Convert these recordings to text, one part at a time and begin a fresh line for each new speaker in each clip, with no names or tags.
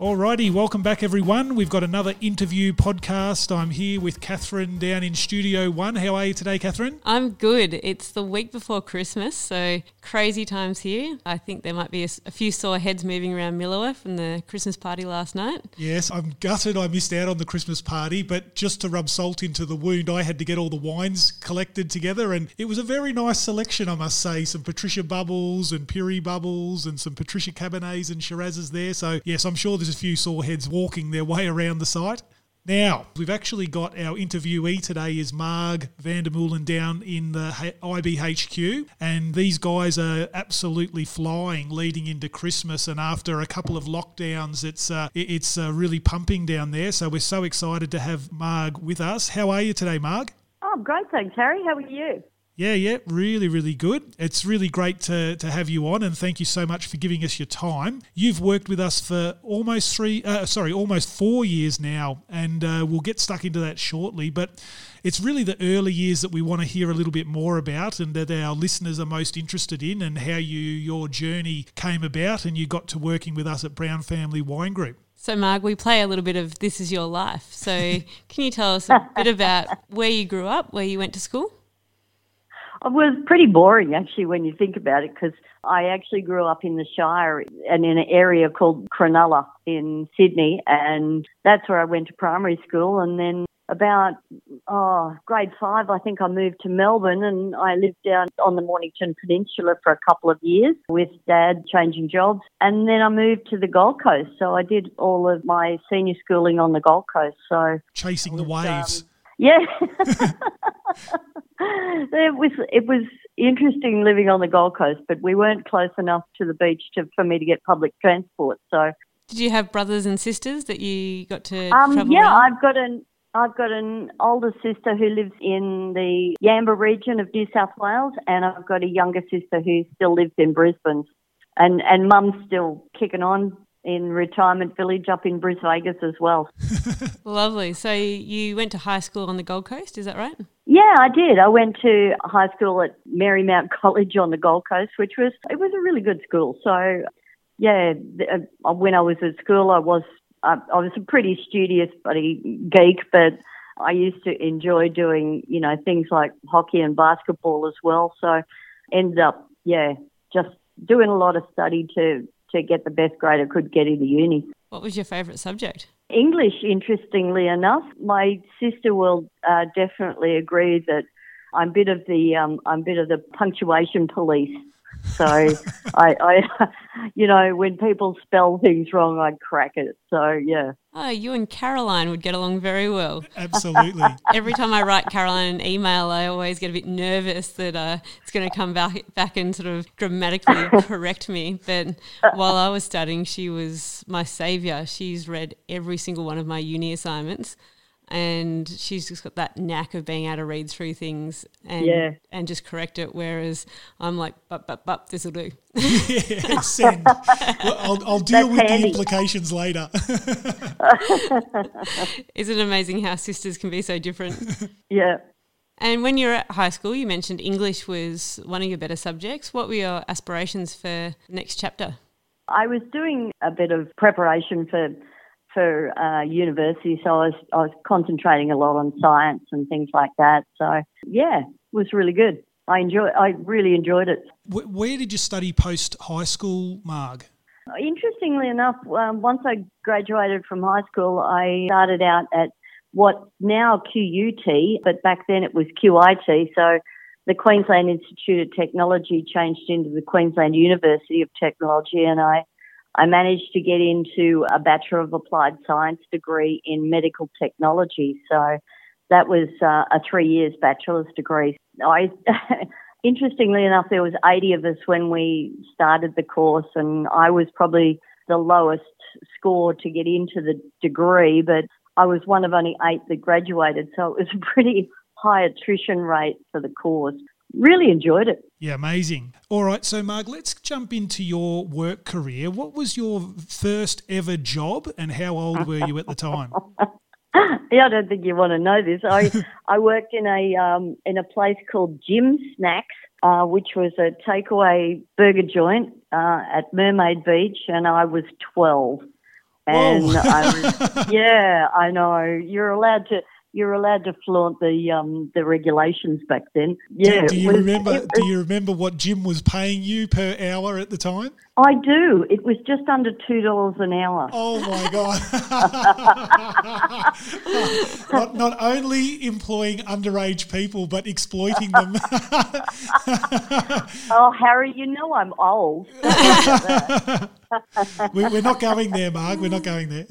Alrighty, welcome back everyone. We've got another interview podcast. I'm here with Catherine down in Studio One. How are you today, Catherine?
I'm good. It's the week before Christmas, so crazy times here. I think there might be a, a few sore heads moving around Milawa from the Christmas party last night.
Yes, I'm gutted I missed out on the Christmas party, but just to rub salt into the wound, I had to get all the wines collected together, and it was a very nice selection, I must say. Some Patricia Bubbles and Pirie Bubbles and some Patricia Cabernets and Shirazes there. So, yes, I'm sure there's a few sore heads walking their way around the site. Now, we've actually got our interviewee today is Marg Van Der Meulen down in the IBHQ, and these guys are absolutely flying leading into Christmas. And after a couple of lockdowns, it's uh, it's uh, really pumping down there. So we're so excited to have Marg with us. How are you today, Marg?
Oh, I'm great, thanks, Harry. How are you?
Yeah, yeah, really, really good. It's really great to, to have you on, and thank you so much for giving us your time. You've worked with us for almost three, uh, sorry, almost four years now, and uh, we'll get stuck into that shortly. But it's really the early years that we want to hear a little bit more about, and that our listeners are most interested in, and how you your journey came about, and you got to working with us at Brown Family Wine Group.
So, Marg, we play a little bit of This Is Your Life. So, can you tell us a bit about where you grew up, where you went to school?
It was pretty boring actually when you think about it because I actually grew up in the Shire and in an area called Cronulla in Sydney and that's where I went to primary school and then about oh grade five I think I moved to Melbourne and I lived down on the Mornington Peninsula for a couple of years with dad changing jobs and then I moved to the Gold Coast so I did all of my senior schooling on the Gold Coast so
chasing was, the waves. Um,
yeah. it was it was interesting living on the Gold Coast, but we weren't close enough to the beach to for me to get public transport. So,
did you have brothers and sisters that you got to
um,
travel
Yeah,
around?
I've got an I've got an older sister who lives in the Yamba region of New South Wales, and I've got a younger sister who still lives in Brisbane. And and mum's still kicking on in retirement village up in Bris Vegas as well.
Lovely. So you went to high school on the Gold Coast, is that right?
Yeah, I did. I went to high school at Marymount College on the Gold Coast, which was it was a really good school. So, yeah, uh, when I was at school, I was I was a pretty studious buddy geek, but I used to enjoy doing you know things like hockey and basketball as well. So, ended up yeah just doing a lot of study to to get the best grade I could get in the uni.
What was your favourite subject?
English, interestingly enough. My sister will uh, definitely agree that I'm a bit of the um, I'm a bit of the punctuation police. So I, I, you know, when people spell things wrong, I'd crack it. So yeah.
Oh, you and Caroline would get along very well.
Absolutely.
Every time I write Caroline an email, I always get a bit nervous that uh, it's going to come back back and sort of grammatically correct me. But while I was studying, she was my saviour. She's read every single one of my uni assignments and she's just got that knack of being able to read through things and
yeah.
and just correct it. Whereas I'm like, but but but this will do.
yeah, send. I'll, I'll deal That's with handy. the implications later.
Isn't it amazing how sisters can be so different?
Yeah.
And when you're at high school, you mentioned English was one of your better subjects. What were your aspirations for next chapter?
I was doing a bit of preparation for for uh, university, so I was I was concentrating a lot on science and things like that. So yeah, it was really good. I enjoy. I really enjoyed it.
Where did you study post high school, Marg?
Interestingly enough, um, once I graduated from high school, I started out at what now QUT, but back then it was QIT. So the Queensland Institute of Technology changed into the Queensland University of Technology, and I I managed to get into a Bachelor of Applied Science degree in medical technology. So that was uh, a three years bachelor's degree. I, interestingly enough, there was 80 of us when we started the course, and I was probably the lowest score to get into the degree, but I was one of only eight that graduated, so it was a pretty high attrition rate for the course really enjoyed it.
Yeah, amazing. All right, so Marg, let's jump into your work career. What was your first ever job and how old were you at the time?
yeah, I don't think you want to know this. I I worked in a um, in a place called Jim Snacks, uh, which was a takeaway burger joint uh, at Mermaid Beach, and I was twelve. And I was, yeah, I know. You're allowed to you're allowed to flaunt the um, the regulations back then. Yeah.
Do, do you was, remember? Was, do you remember what Jim was paying you per hour at the time?
I do. It was just under two dollars an hour.
Oh my god! not, not only employing underage people, but exploiting them.
oh, Harry, you know I'm old.
we, we're not going there, Marg. We're not going there.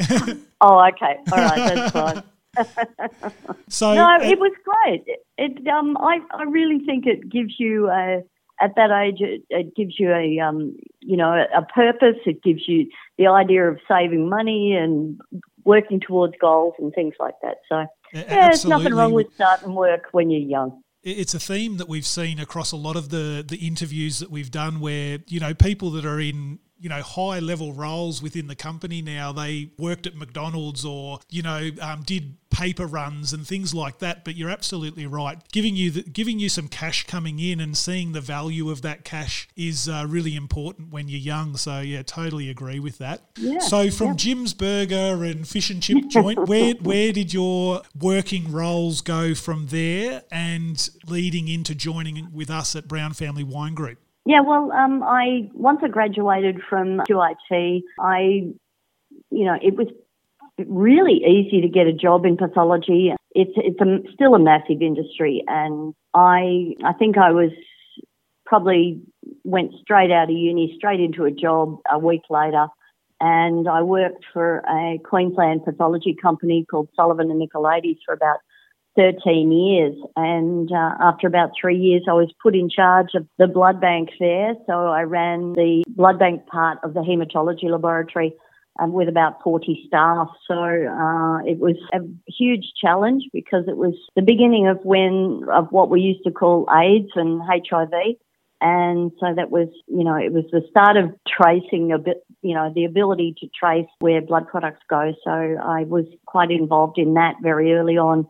oh, okay. All right, that's fine. so no, it, it was great. It, um, I I really think it gives you a at that age it, it gives you a um, you know a, purpose. It gives you the idea of saving money and working towards goals and things like that. So yeah, there's nothing wrong with starting work when you're young
it's a theme that we've seen across a lot of the the interviews that we've done where you know people that are in you know high level roles within the company now. They worked at mcdonald's or you know um, did paper runs and things like that but you're absolutely right. Giving you the, giving you some cash coming in and seeing the value of that cash is uh, really important when you're young. So yeah totally agree with that.
Yeah,
so from
yeah.
jim's burger and fish and chip joint where where did your working roles go from there and leading into joining with us at brown family wine group
yeah, well, um, I once I graduated from QIT, I, you know, it was really easy to get a job in pathology. It's it's a, still a massive industry, and I I think I was probably went straight out of uni, straight into a job a week later, and I worked for a Queensland pathology company called Sullivan and Nicolaides for about 13 years. And uh, after about three years, I was put in charge of the blood bank there. So I ran the blood bank part of the hematology laboratory um, with about 40 staff. So uh, it was a huge challenge because it was the beginning of when of what we used to call AIDS and HIV. And so that was, you know, it was the start of tracing a bit, you know, the ability to trace where blood products go. So I was quite involved in that very early on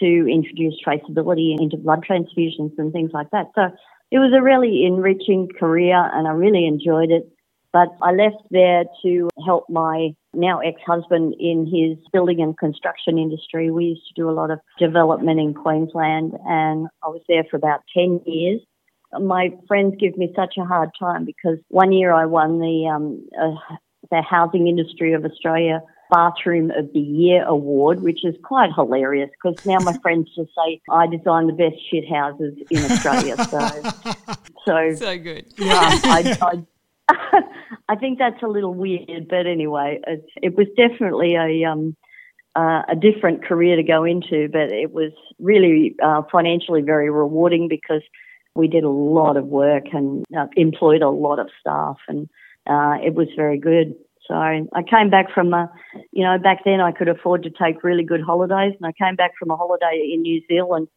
to introduce traceability into blood transfusions and things like that. So it was a really enriching career and I really enjoyed it. But I left there to help my now ex-husband in his building and construction industry. We used to do a lot of development in Queensland and I was there for about 10 years. My friends give me such a hard time because one year I won the, um, uh, the Housing Industry of Australia Bathroom of the Year award, which is quite hilarious because now my friends just say I design the best shit houses in Australia. So,
so, so good.
Yeah, I, I, I, think that's a little weird, but anyway, it, it was definitely a um, uh, a different career to go into, but it was really uh, financially very rewarding because we did a lot of work and uh, employed a lot of staff, and uh, it was very good. So I came back from a, you know, back then I could afford to take really good holidays, and I came back from a holiday in New Zealand.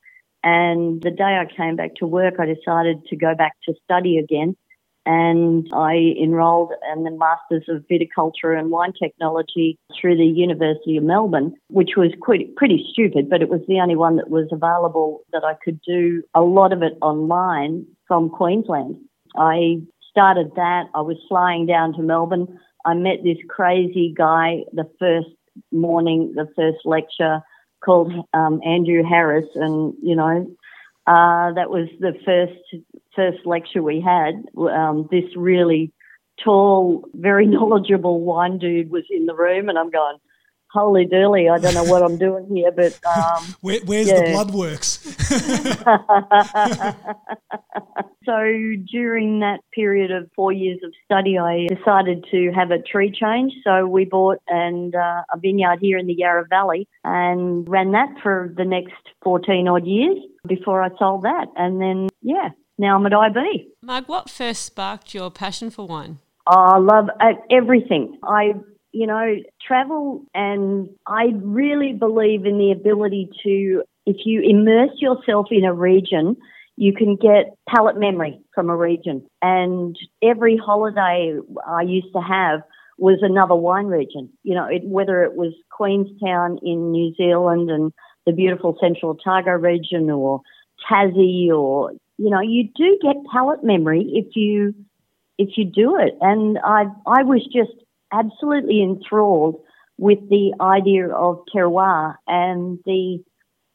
And the day I came back to work, I decided to go back to study again. And I enrolled in the Masters of Viticulture and Wine Technology through the University of Melbourne, which was quite, pretty stupid, but it was the only one that was available that I could do a lot of it online from Queensland. I started that. I was flying down to Melbourne I met this crazy guy the first morning, the first lecture called um, Andrew Harris, and you know uh, that was the first first lecture we had. Um, this really tall, very knowledgeable wine dude was in the room, and I'm going, holy dooly, I don't know what I'm doing here, but um,
Where, where's yeah. the blood works?
so during that period of four years of study, I decided to have a tree change. So we bought and uh, a vineyard here in the Yarra Valley and ran that for the next 14 odd years before I sold that. And then, yeah, now I'm at IB.
Marg, what first sparked your passion for wine?
I love uh, everything. I you know, travel and I really believe in the ability to, if you immerse yourself in a region, you can get palate memory from a region. And every holiday I used to have was another wine region. You know, it, whether it was Queenstown in New Zealand and the beautiful Central Otago region or Tassie or, you know, you do get palate memory if you, if you do it. And I, I was just absolutely enthralled with the idea of terroir and the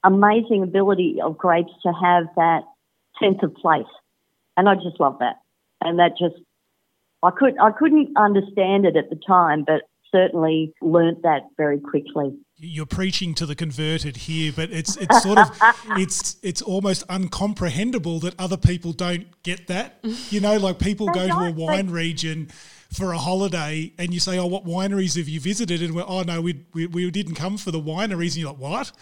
amazing ability of grapes to have that sense of place. And I just love that. And that just, I could, I couldn't understand it at the time, but certainly learnt that very quickly
you're preaching to the converted here, but it's it's sort of it's it's almost uncomprehendable that other people don't get that. You know, like people go to a wine region for a holiday and you say, "Oh, what wineries have you visited?" And we're, "Oh no, we, we, we didn't come for the wineries." And you're like, "What?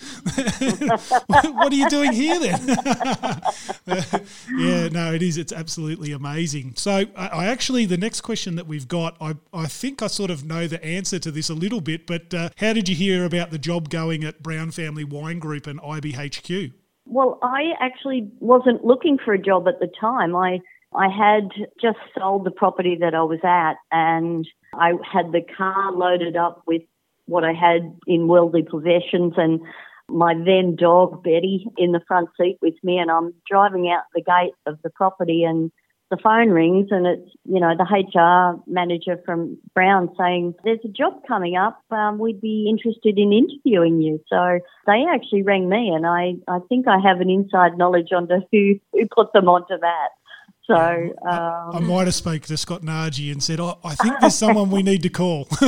what are you doing here then?" yeah, no, it is. It's absolutely amazing. So, I, I, actually the next question that we've got, I I think I sort of know the answer to this a little bit, but uh, how did you hear about the job going at Brown Family Wine Group and IBHQ?
Well, I actually wasn't looking for a job at the time. I I had just sold the property that I was at and I had the car loaded up with what I had in worldly possessions and my then dog Betty in the front seat with me and I'm driving out the gate of the property and the phone rings and it's, you know, the HR manager from Brown saying, there's a job coming up. Um, we'd be interested in interviewing you. So they actually rang me and I, I think I have an inside knowledge onto who, who put them onto that. So um,
I, I, might have spoke to Scott Nargi and said, "Oh, I think there's someone we need to call."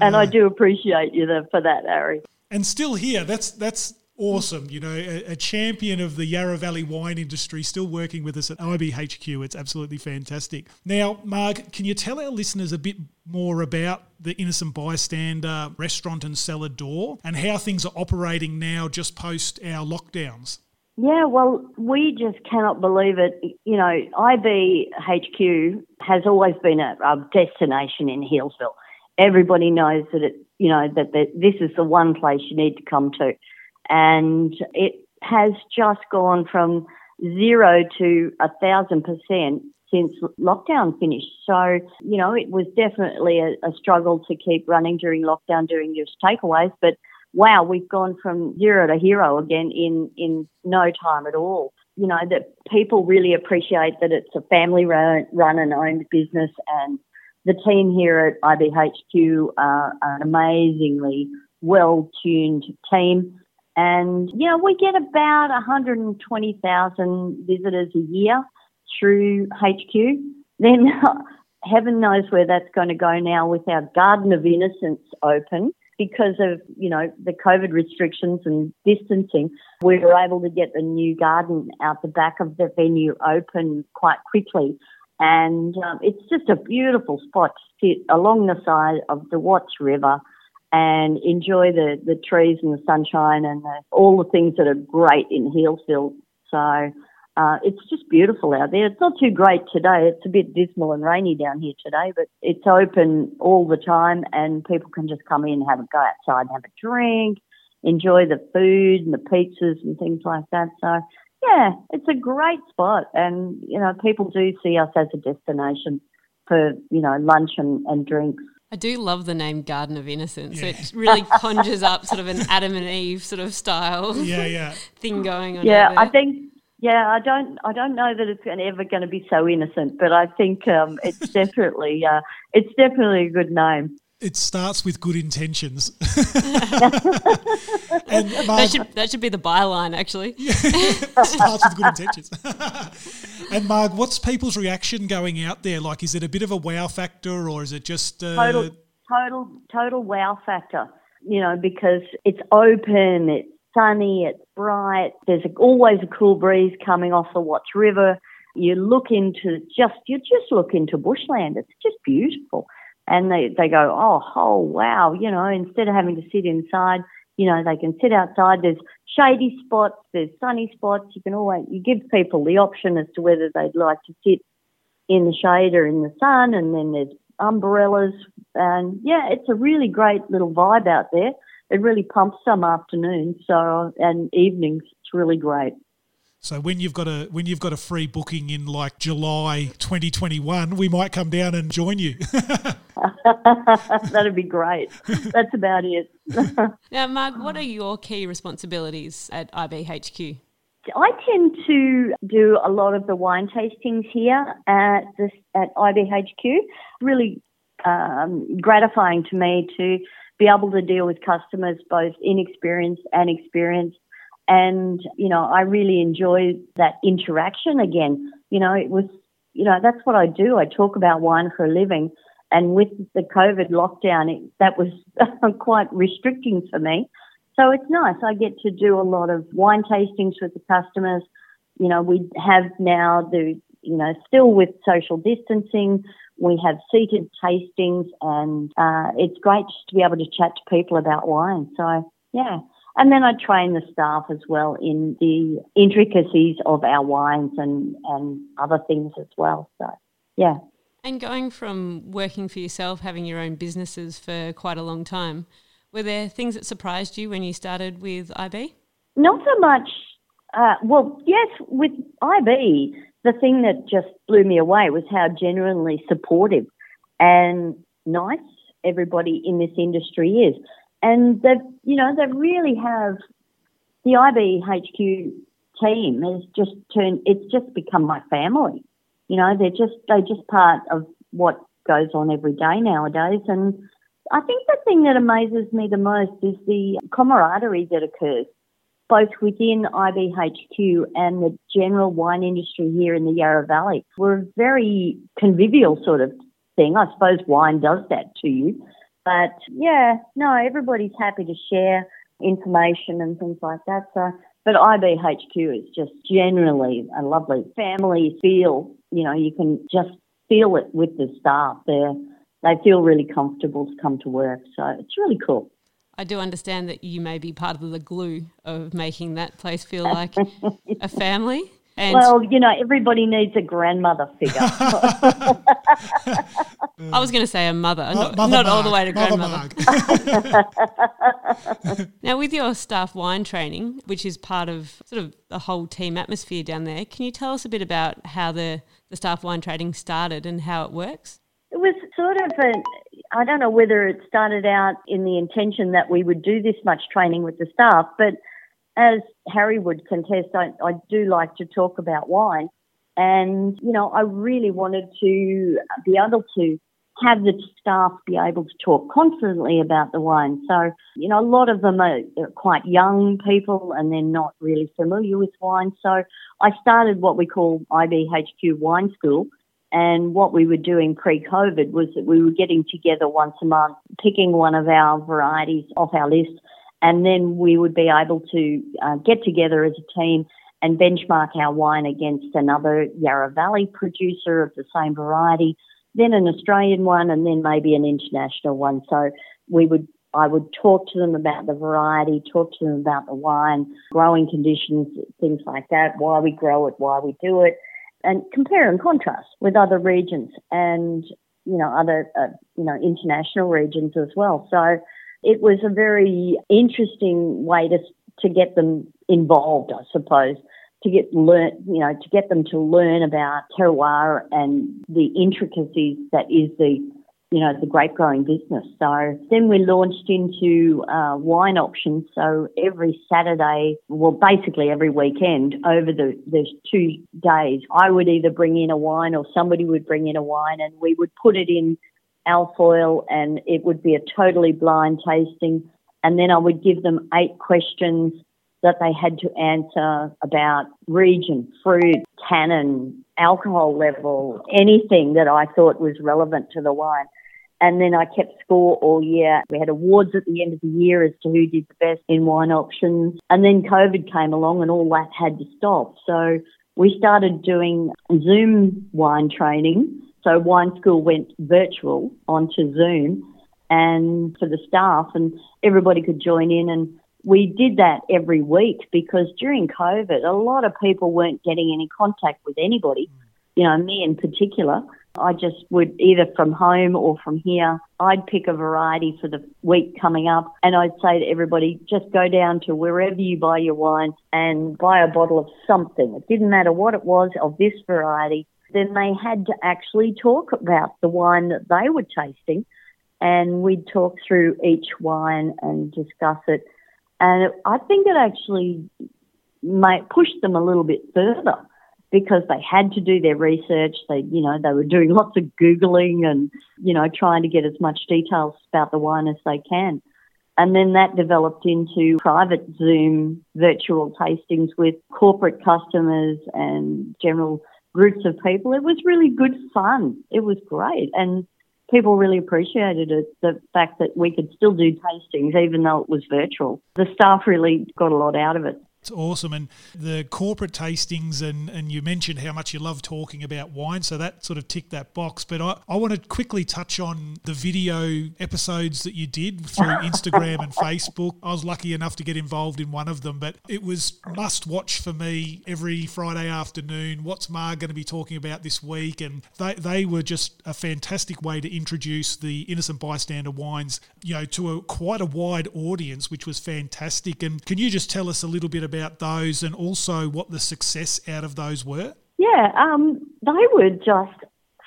and I do appreciate you for that, Harry.
And still here, that's that's awesome. You know, a, a, champion of the Yarra Valley wine industry, still working with us at IBHQ. It's absolutely fantastic. Now, Marg, can you tell our listeners a bit more about the Innocent Bystander restaurant and cellar door and how things are operating now just post our lockdowns?
Yeah, well, we just cannot believe it. You know, IBHQ has always been a, a destination in Healesville. Everybody knows that it, you know, that, that this is the one place you need to come to. And it has just gone from zero to a thousand percent since lockdown finished. So, you know, it was definitely a, a struggle to keep running during lockdown, doing your takeaways, but wow, we've gone from zero to hero again in, in no time at all. You know, that people really appreciate that it's a family run, run and owned business and the team here at IBHQ are an amazingly well tuned team. And, you know, we get about 120,000 visitors a year through HQ. Then heaven knows where that's going to go now with our Garden of Innocence open because of, you know, the COVID restrictions and distancing, we were able to get the new garden out the back of the venue open quite quickly. And um, it's just a beautiful spot to sit along the side of the Watts River and enjoy the, the trees and the sunshine and the, all the things that are great in Healesville. So uh, it's just beautiful out there. It's not too great today. It's a bit dismal and rainy down here today, but it's open all the time and people can just come in, have a go outside and have a drink, enjoy the food and the pizzas and things like that. So yeah, it's a great spot and, you know, people do see us as a destination for, you know, lunch and, and drinks.
I do love the name Garden of Innocence. Yeah. It really conjures up sort of an Adam and Eve sort of style
yeah, yeah.
thing going on.
Yeah, I think yeah, I don't, I don't know that it's ever going to be so innocent, but I think um, it's definitely, uh, it's definitely a good name.
It starts with good intentions.
and Marg, that, should, that should be the byline, actually.
Yeah, starts with good intentions. and Marg, what's people's reaction going out there? Like, is it a bit of a wow factor, or is it just uh...
total, total, total wow factor? You know, because it's open, it's sunny, it's bright. There's always a cool breeze coming off the Watts River. You look into just, you just look into bushland. It's just beautiful. And they, they go, oh, oh, wow. You know, instead of having to sit inside, you know, they can sit outside. There's shady spots, there's sunny spots. You can always, you give people the option as to whether they'd like to sit in the shade or in the sun. And then there's umbrellas. And yeah, it's a really great little vibe out there it really pumps some afternoons so and evenings. It's really great.
So when you've got a when you've got a free booking in like July 2021, we might come down and join you.
That'd be great. That's about it.
now, Marg, what are your key responsibilities at IBHQ?
I tend to do a lot of the wine tastings here at this at IBHQ. Really um, gratifying to me to be able to deal with customers both inexperienced and experienced. And, you know, I really enjoy that interaction again. You know, it was, you know, that's what I do. I talk about wine for a living. And with the COVID lockdown, it, that was quite restricting for me. So it's nice. I get to do a lot of wine tastings with the customers. You know, we have now the, you know, still with social distancing, we have seated tastings, and uh, it's great just to be able to chat to people about wine. So, yeah. And then I train the staff as well in the intricacies of our wines and, and other things as well. So, yeah.
And going from working for yourself, having your own businesses for quite a long time, were there things that surprised you when you started with IB?
Not so much. Uh, well, yes, with IB, the thing that just blew me away was how genuinely supportive and nice everybody in this industry is. And they you know, they really have the IBHQ team has just turned, it's just become my family. You know, they're just, they're just part of what goes on every day nowadays. And I think the thing that amazes me the most is the camaraderie that occurs both within IBHQ and the general wine industry here in the Yarra Valley. We're a very convivial sort of thing. I suppose wine does that to you. But yeah, no, everybody's happy to share information and things like that. So, but IBHQ is just generally a lovely family feel. You know, you can just feel it with the staff there. They feel really comfortable to come to work. So it's really cool.
I do understand that you may be part of the glue of making that place feel like a family.
And well, you know, everybody needs a grandmother figure. I
was going to say a mother, not, not all the way to grandmother. now, with your staff wine training, which is part of sort of the whole team atmosphere down there, can you tell us a bit about how the, the staff wine training started and how it works?
It was sort of a, I don't know whether it started out in the intention that we would do this much training with the staff, but as Harry would contest, I, I do like to talk about wine. And, you know, I really wanted to be able to have the staff be able to talk confidently about the wine. So, you know, a lot of them are, are quite young people and they're not really familiar with wine. So I started what we call IBHQ Wine School. And what we were doing pre COVID was that we were getting together once a month, picking one of our varieties off our list and then we would be able to uh, get together as a team and benchmark our wine against another Yarra Valley producer of the same variety, then an Australian one, and then maybe an international one. So we would I would talk to them about the variety, talk to them about the wine, growing conditions, things like that, why we grow it, why we do it, and compare and contrast with other regions and you know other uh, you know international regions as well. So it was a very interesting way to to get them involved, I suppose, to get learn, you know, to get them to learn about terroir and the intricacies that is the, you know, it's a grape growing business. So then we launched into uh, wine options. So every Saturday, well, basically every weekend over the the two days, I would either bring in a wine or somebody would bring in a wine, and we would put it in alfoil and it would be a totally blind tasting. And then I would give them eight questions that they had to answer about region, fruit, tannin, alcohol level, anything that I thought was relevant to the wine. And then I kept score all year. We had awards at the end of the year as to who did the best in wine options. And then COVID came along and all that had to stop. So we started doing Zoom wine training so Wine School went virtual onto Zoom and for the staff and everybody could join in and we did that every week because during COVID, a lot of people weren't getting any contact with anybody. You know, me in particular, I just would either from home or from here, I'd pick a variety for the week coming up and I'd say to everybody, just go down to wherever you buy your wine and buy a bottle of something. It didn't matter what it was of this variety then they had to actually talk about the wine that they were tasting. And we'd talk through each wine and discuss it. And I think it actually might push them a little bit further because they had to do their research. They, you know, they were doing lots of Googling and, you know, trying to get as much details about the wine as they can. And then that developed into private Zoom virtual tastings with corporate customers and general groups of people. It was really good fun. It was great. And people really appreciated it, the fact that we could still do tastings even though it was virtual. The staff really got a lot out of it.
It's awesome. And the corporate tastings, and, and you mentioned how much you love talking about wine. So that sort of ticked that box. But I, I want to quickly touch on the video episodes that you did through Instagram and Facebook. I was lucky enough to get involved in one of them, but it was must watch for me every Friday afternoon. What's Mar going to be talking about this week? And they, they were just a fantastic way to introduce the innocent bystander wines, you know, to a quite a wide audience, which was fantastic. And can you just tell us a little bit about those and also what the success out of those were?
Yeah, um, they were just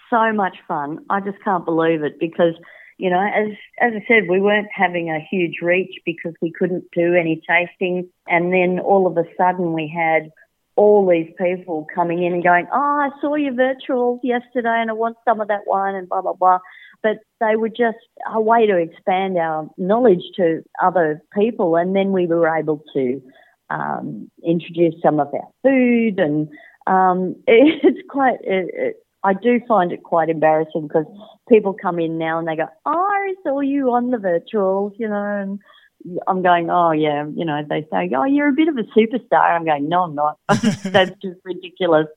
so much fun. I just can't believe it because, you know, as as I said, we weren't having a huge reach because we couldn't do any tasting, and then all of a sudden we had all these people coming in and going, "Oh, I saw your virtual yesterday, and I want some of that wine," and blah blah blah. But they were just a way to expand our knowledge to other people, and then we were able to um, introduce some of our food, and um, it, it's quite. It, it, I do find it quite embarrassing because people come in now and they go, "Oh, I saw you on the virtuals," you know, and I'm going, "Oh yeah," you know. They say, "Oh, you're a bit of a superstar." I'm going, "No, I'm not. That's just ridiculous."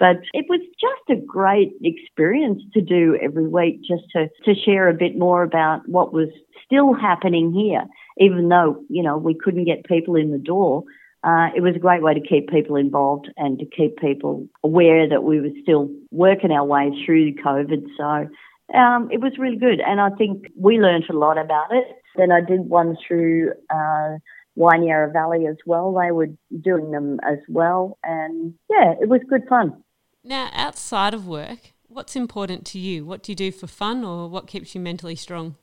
But it was just a great experience to do every week, just to to share a bit more about what was still happening here, even though you know we couldn't get people in the door uh, it was a great way to keep people involved and to keep people aware that we were still working our way through COVID. So um, it was really good, and I think we learned a lot about it. Then I did one through uh, Yarra Valley as well. They were doing them as well, and yeah, it was good fun.
Now, outside of work, what's important to you? What do you do for fun, or what keeps you mentally strong?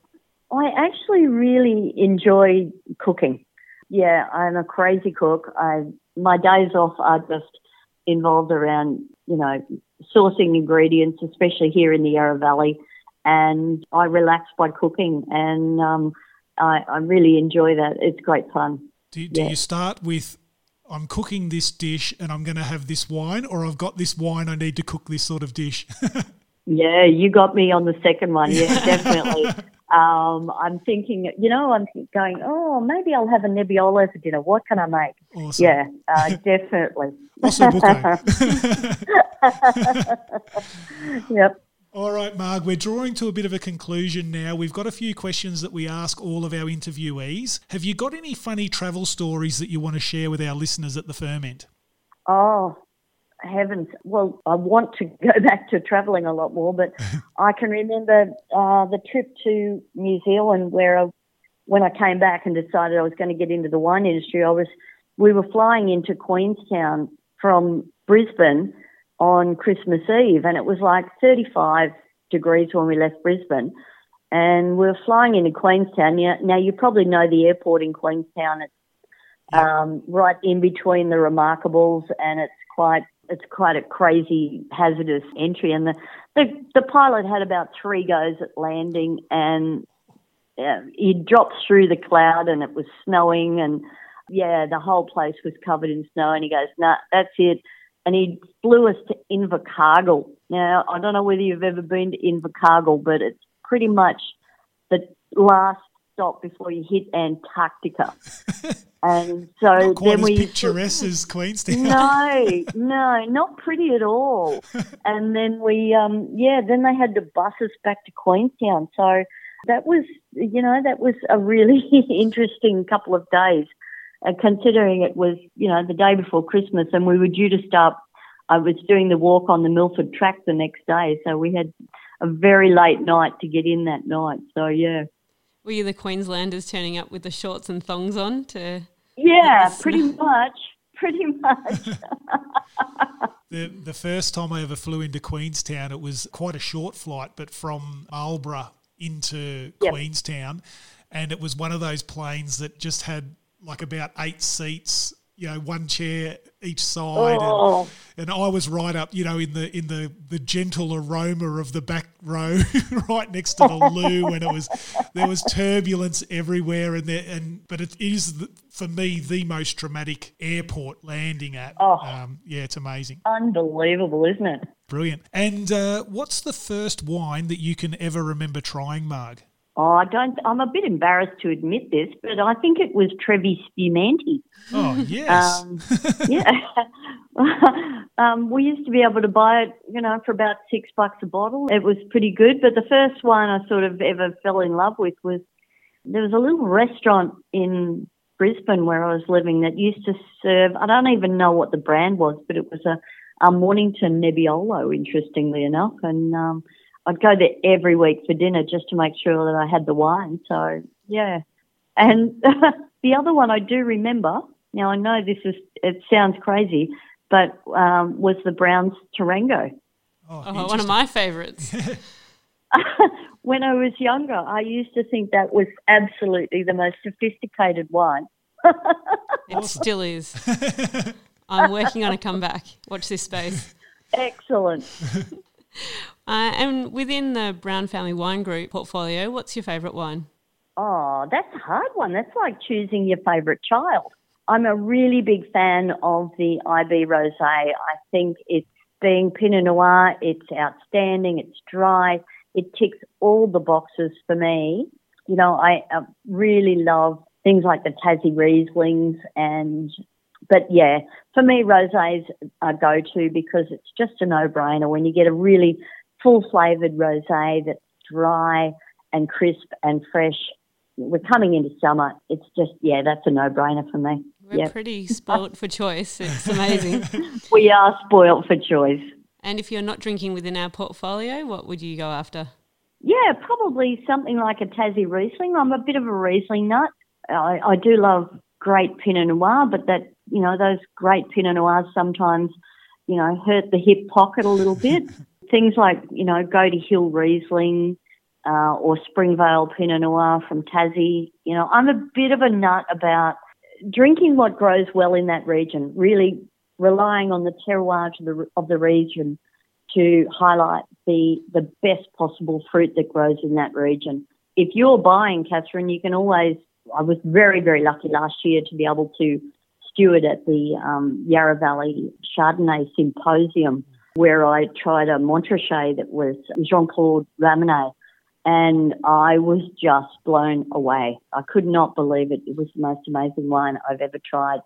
I actually really enjoy cooking yeah, I'm a crazy cook. I my days off are just involved around you know sourcing ingredients, especially here in the Yarra Valley, and I relax by cooking, and um, I, I, really enjoy that. It's great fun.
Do, do yeah. you start with? I'm cooking this dish and I'm going to have this wine, or I've got this wine, I need to cook this sort of dish.
yeah, you got me on the second one. Yeah, definitely. Um, I'm thinking, you know, I'm going, oh, maybe I'll have a Nebbiolo for dinner. What can I make?
Awesome.
Yeah, uh, definitely. yep.
All right, Marg, we're drawing to a bit of a conclusion now. We've got a few questions that we ask all of our interviewees. Have you got any funny travel stories that you want to share with our listeners at the ferment?
Oh, heavens. Well, I want to go back to travelling a lot more, but I can remember uh, the trip to New Zealand where I, when I came back and decided I was going to get into the wine industry, I was we were flying into Queenstown from Brisbane on Christmas Eve, and it was like 35 degrees when we left Brisbane. And we were flying into Queenstown. Now, now you probably know the airport in Queenstown. It's um, right in between the Remarkables, and it's quite it's quite a crazy hazardous entry. And the, the the pilot had about three goes at landing and uh, he dropped through the cloud and it was snowing and yeah the whole place was covered in snow and he goes nah that's it. And he flew us to Invercargill. Now I don't know whether you've ever been to Invercargill but it's pretty much the last stop before you hit Antarctica. and so
not quite
then
as
we
picturesque as Queenstown.
No, no, not pretty at all. and then we, um, yeah, then they had to bus us back to Queenstown. So that was, you know, that was a really interesting couple of days. Uh, considering it was, you know, the day before Christmas, and we were due to start. I was doing the walk on the Milford track the next day, so we had a very late night to get in that night. So yeah.
Were you the Queenslanders turning up with the shorts and thongs on to?
Yeah, pretty much. Pretty much.
the the first time I ever flew into Queenstown, it was quite a short flight, but from Marlborough into yep. Queenstown, and it was one of those planes that just had like about eight seats you know, one chair each side,
Oh.
and, and I was right up, you know, in the in the the gentle aroma of the back row, right next to the loo, and it was there was turbulence everywhere, and there and but it is the, for me the most traumatic airport landing at.
Oh.
Um, yeah, it's amazing,
Unbelievable, isn't it?
brilliant. And uh, what's the first wine that you can ever remember trying, Marg?
Oh, I don't. I'm a bit embarrassed to admit this, but I think it was Trevi Spumante.
Oh yes,
Um, yeah. um, we used to be able to buy it, you know, for about six bucks a bottle. It was pretty good. But the first one I sort of ever fell in love with was there was a little restaurant in Brisbane where I was living that used to serve, I don't even know what the brand was, but it was a, a Mornington Nebbiolo, interestingly enough. And um, I'd go there every week for dinner just to make sure that I had the wine. So, yeah. And the other one I do remember, now I know this is, it sounds crazy, but um, was the Browns Tarrango.
Oh, one of my favourites.
when I was younger, I used to think that was absolutely the most sophisticated wine.
It still is. I'm working on a comeback. Watch this space.
Excellent.
Uh, and within the Brown Family Wine Group portfolio, what's your favourite wine?
Oh, that's a hard one. That's like choosing your favourite child. I'm a really big fan of the IB Rosé. I think it's being Pinot Noir. It's outstanding. It's dry. It ticks all the boxes for me. You know, I uh, really love things like the Tassie Rieslings and, but yeah, for me, rosés are go-to because it's just a no-brainer when you get a really full-flavoured rosé that's dry and crisp and fresh. We're coming into summer. It's just, yeah, that's a no-brainer for me.
We're
Yep.
pretty spoilt for choice. It's amazing.
We are spoilt for choice.
and if you're not drinking within our portfolio, what would you go after?
Yeah, probably something like a Tassie Riesling. I'm a bit of a Riesling nut. I, I do love great Pinot Noir, but that, you know, those great Pinot Noirs sometimes, you know, hurt the hip pocket a little bit. Things like, you know, Goaty Hill Riesling uh, or Springvale Pinot Noir from Tassie. You know, I'm a bit of a nut about drinking what grows well in that region, really relying on the terroir the, of the region to highlight the the best possible fruit that grows in that region. If you're buying, Catherine, you can always. I was very very lucky last year to be able to steward at the um, Yarra Valley Chardonnay Symposium, where I tried a Montrachet that was Jean Claude Ramonet, and I was just blown away. I could not believe it. It was the most amazing wine I've ever tried.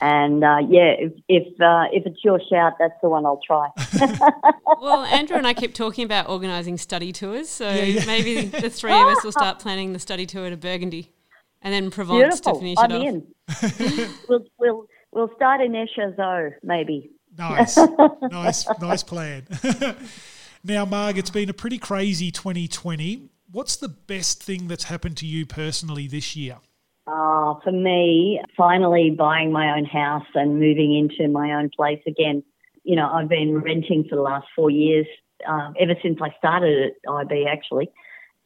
And uh, yeah, if if, uh, if it's your shout, that's the one I'll try.
Well, Andrew and I keep talking about organising study tours, so
yeah.
maybe the three of us will start planning the study tour to Burgundy, and then Provence to
Beautiful.
finish
I'm
it off.
in. we'll we'll we'll start in Échezeaux maybe.
Nice, nice, nice plan. now, Marg, it's been a pretty crazy 2020. What's the best thing that's happened to you personally this year?
Uh, for me, finally buying my own house and moving into my own place again. You know, I've been renting for the last four years, um, ever since I started at IB actually.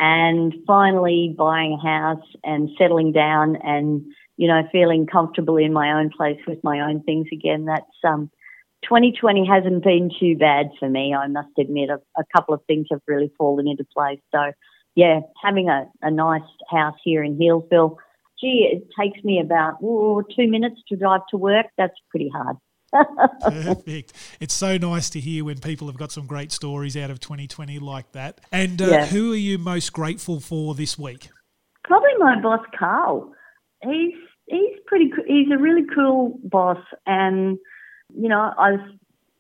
And finally buying a house and settling down and, you know, feeling comfortable in my own place with my own things again. That's, um, 2020 hasn't been too bad for me, I must admit. A, a couple of things have really fallen into place. So, yeah, having a, a nice house here in Healesville gee, it takes me about ooh, two minutes to drive to work. That's pretty hard.
Perfect. It's so nice to hear when people have got some great stories out of 2020 like that. And uh,
Yeah.
who are you most grateful for this week?
Probably my boss, Carl. He's he's pretty. He's a really cool boss, and you know, I was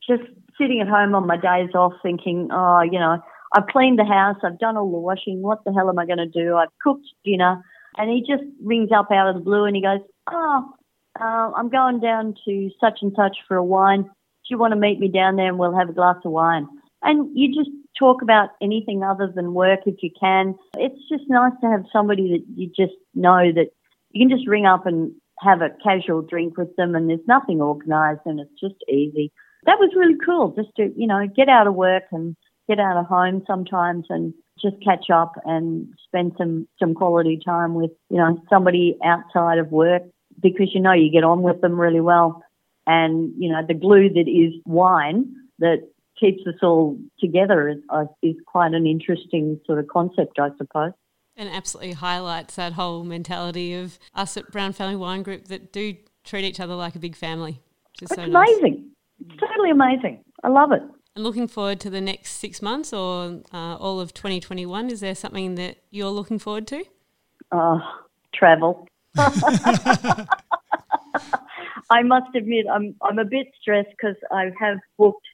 just sitting at home on my days off, thinking, oh, you know, I've cleaned the house, I've done all the washing. What the hell am I going to do? I've cooked dinner, and he just rings up out of the blue, and he goes, oh, uh, I'm going down to such and such for a wine. Do you want to meet me down there, and we'll have a glass of wine? And you just talk about anything other than work if you can. It's just nice to have somebody that you just know that you can just ring up and have a casual drink with them and there's nothing organized and it's just easy. That was really cool just to, you know, get out of work and get out of home sometimes and just catch up and spend some, some quality time with, you know, somebody outside of work because you know you get on with them really well. And, you know, the glue that is wine that keeps us all together is, uh, is quite an interesting sort of concept, I suppose.
And absolutely highlights that whole mentality of us at Brown Family Wine Group that do treat each other like a big family.
Which it's so amazing. Nice. Totally amazing. I love it.
And looking forward to the next six months or uh, all of 2021. Is there something that you're looking forward to?
Uh, travel. I must admit, I'm I'm a bit stressed because I have booked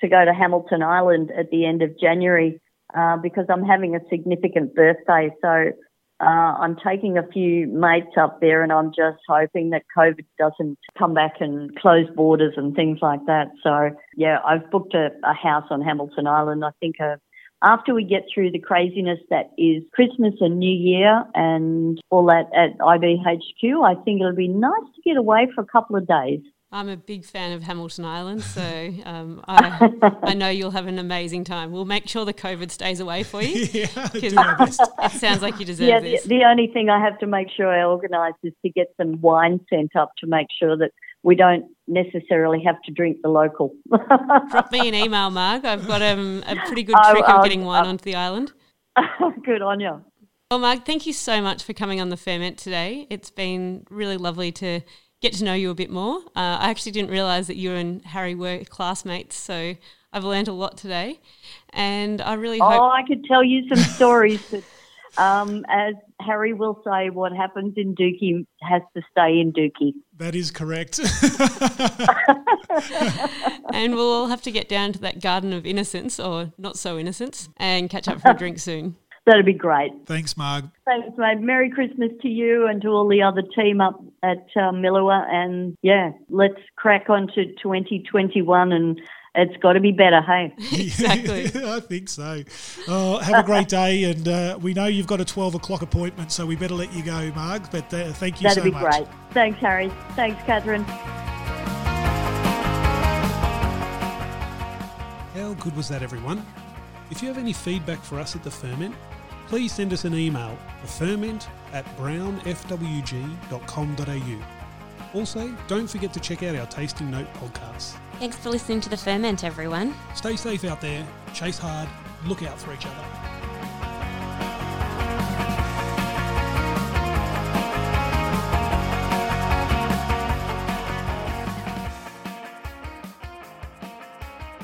to go to Hamilton Island at the end of January uh, because I'm having a significant birthday. So uh, I'm taking a few mates up there, and I'm just hoping that COVID doesn't come back and close borders and things like that. So yeah, I've booked a, a house on Hamilton Island. I think a after we get through the craziness that is Christmas and New Year and all that at IBHQ, I think it'll be nice to get away for a couple of days.
I'm a big fan of Hamilton Island, so um, I, I, know you'll have an amazing time. We'll make sure the COVID stays away for you.
yeah, do my best.
It sounds like you deserve
yeah,
this.
The, the only thing I have to make sure I organise is to get some wine sent up to make sure that we don't necessarily have to drink the local.
Drop me an email, Marg. I've got um, a pretty good trick of getting wine onto the island.
good on you.
Well, Marg, thank you so much for coming on the Ferment today. It's been really lovely to get to know you a bit more. Uh, I actually didn't realise that you and Harry were classmates, so I've learned a lot today. And I really hope.
Oh, I could tell you some stories that um, as Harry will say, what happens in Dookie has to stay in Dookie.
That is correct.
and we'll all have to get down to that Garden of Innocence, or not so innocence, and catch up for a drink soon.
That'd be great.
Thanks, Marg.
Thanks, mate. Merry Christmas to you and to all the other team up at uh, And yeah, let's crack on to 2021 and it's got to be better, hey?
exactly.
I think so. Oh, have a great day, and uh, we know you've got a twelve o'clock appointment, so we better let you go, Marg. But uh, thank you
That'd
so
much. That'd be great. Thanks, Harry. Thanks, Catherine.
How good was that, everyone? If you have any feedback for us at the Ferment, please send us an email, the ferment at brownfwg.com.au. Also, don't forget to check out our Tasting Note podcast.
Thanks for listening to The Ferment, everyone.
Stay safe out there, chase hard, look out for each other.